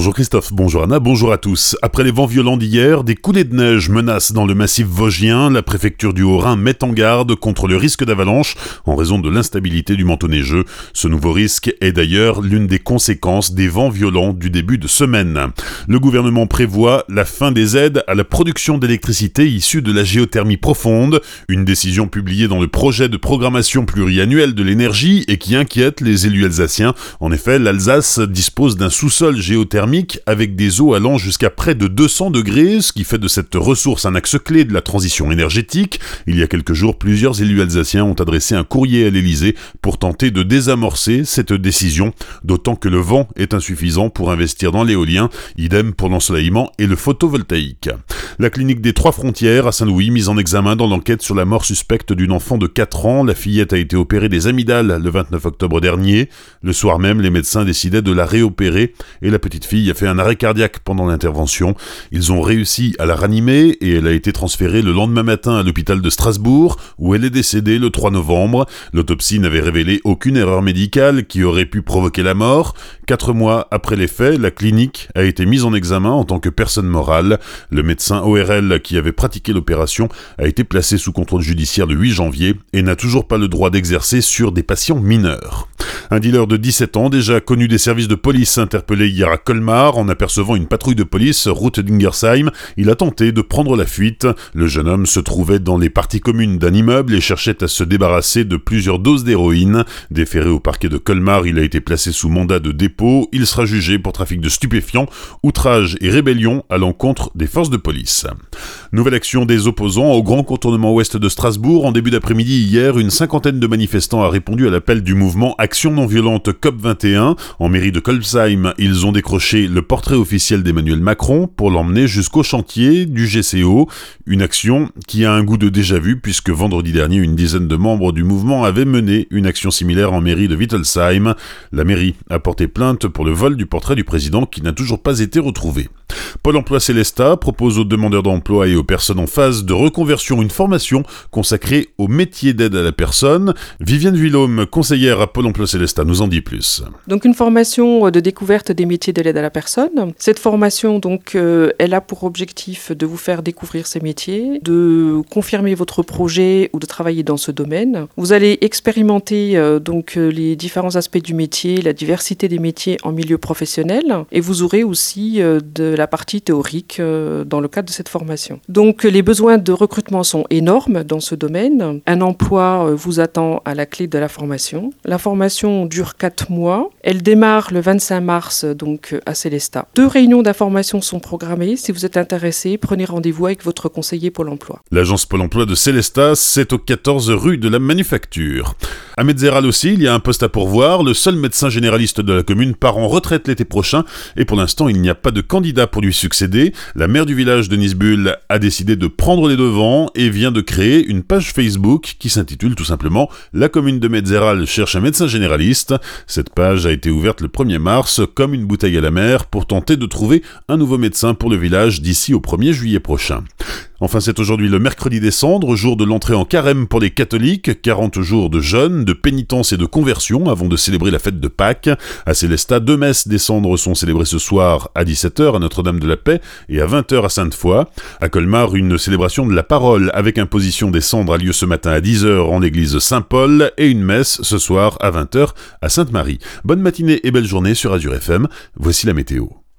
Bonjour Christophe, bonjour Anna, bonjour à tous. Après les vents violents d'hier, des coulées de neige menacent dans le massif vosgien. La préfecture du Haut-Rhin met en garde contre le risque d'avalanche en raison de l'instabilité du manteau neigeux. Ce nouveau risque est d'ailleurs l'une des conséquences des vents violents du début de semaine. Le gouvernement prévoit la fin des aides à la production d'électricité issue de la géothermie profonde, une décision publiée dans le projet de programmation pluriannuelle de l'énergie et qui inquiète les élus alsaciens. En effet, l'Alsace dispose d'un sous-sol géothermique avec des eaux allant jusqu'à près de 200 degrés, ce qui fait de cette ressource un axe clé de la transition énergétique. Il y a quelques jours, plusieurs élus alsaciens ont adressé un courrier à l'Elysée pour tenter de désamorcer cette décision, d'autant que le vent est insuffisant pour investir dans l'éolien, idem pour l'ensoleillement et le photovoltaïque. La clinique des Trois Frontières à Saint-Louis, mise en examen dans l'enquête sur la mort suspecte d'une enfant de 4 ans. La fillette a été opérée des amygdales le 29 octobre dernier. Le soir même, les médecins décidaient de la réopérer et la petite fille a fait un arrêt cardiaque pendant l'intervention. Ils ont réussi à la ranimer et elle a été transférée le lendemain matin à l'hôpital de Strasbourg où elle est décédée le 3 novembre. L'autopsie n'avait révélé aucune erreur médicale qui aurait pu provoquer la mort. Quatre mois après les faits, la clinique a été mise en examen en tant que personne morale. Le médecin ORL qui avait pratiqué l'opération a été placé sous contrôle judiciaire le 8 janvier et n'a toujours pas le droit d'exercer sur des patients mineurs. Un dealer de 17 ans, déjà connu des services de police, interpellé hier à Colmar en apercevant une patrouille de police route d'Ingersheim. Il a tenté de prendre la fuite. Le jeune homme se trouvait dans les parties communes d'un immeuble et cherchait à se débarrasser de plusieurs doses d'héroïne. Déféré au parquet de Colmar, il a été placé sous mandat de dépôt. Il sera jugé pour trafic de stupéfiants, outrage et rébellion à l'encontre des forces de police. Nouvelle action des opposants au grand contournement ouest de Strasbourg. En début d'après-midi hier, une cinquantaine de manifestants a répondu à l'appel du mouvement Action non violente COP21. En mairie de Kolbsheim, ils ont décroché le portrait officiel d'Emmanuel Macron pour l'emmener jusqu'au chantier du GCO. Une action qui a un goût de déjà-vu puisque vendredi dernier, une dizaine de membres du mouvement avaient mené une action similaire en mairie de Wittelsheim. La mairie a porté plainte pour le vol du portrait du président qui n'a toujours pas été retrouvé. Pôle emploi Célesta propose aux demandeurs d'emploi et aux personnes en phase de reconversion une formation consacrée au métier d'aide à la personne. Viviane Villaume, conseillère à Pôle emploi Célesta, nous en dit plus. Donc une formation de découverte des métiers de l'aide à la personne. Cette formation, donc, euh, elle a pour objectif de vous faire découvrir ces métiers, de confirmer votre projet ou de travailler dans ce domaine. Vous allez expérimenter euh, donc euh, les différents aspects du métier, la diversité des métiers en milieu professionnel, et vous aurez aussi de la partie théorique euh, dans le cadre de cette formation. Donc les besoins de recrutement sont énormes dans ce domaine. Un emploi euh, vous attend à la clé de la formation. La formation dure 4 mois. Elle démarre le 25 mars donc à Célestat. Deux réunions d'information sont programmées. Si vous êtes intéressé, prenez rendez-vous avec votre conseiller Pôle emploi. L'agence Pôle emploi de Célestat, c'est au 14 rue de la Manufacture. À Metzeral aussi, il y a un poste à pourvoir. Le seul médecin généraliste de la commune part en retraite l'été prochain et pour l'instant, il n'y a pas de candidat pour lui succéder. La maire du village de Nisbull a décidé de prendre les devants et vient de créer une page Facebook qui s'intitule tout simplement La commune de Metzeral cherche un médecin généraliste. Cette page a été ouverte le 1er mars comme une bouteille à la mer pour tenter de trouver un nouveau médecin pour le village d'ici au 1er juillet prochain. Enfin, c'est aujourd'hui le mercredi des cendres, jour de l'entrée en carême pour les catholiques, 40 jours de jeûne, de pénitence et de conversion avant de célébrer la fête de Pâques. À Célestat, deux messes des cendres sont célébrées ce soir à 17h à Notre-Dame de la Paix et à 20h à Sainte-Foy. À Colmar, une célébration de la parole avec imposition des cendres a lieu ce matin à 10h en l'église Saint-Paul et une messe ce soir à 20h à Sainte-Marie. Bonne matinée et belle journée sur Azure FM. Voici la météo.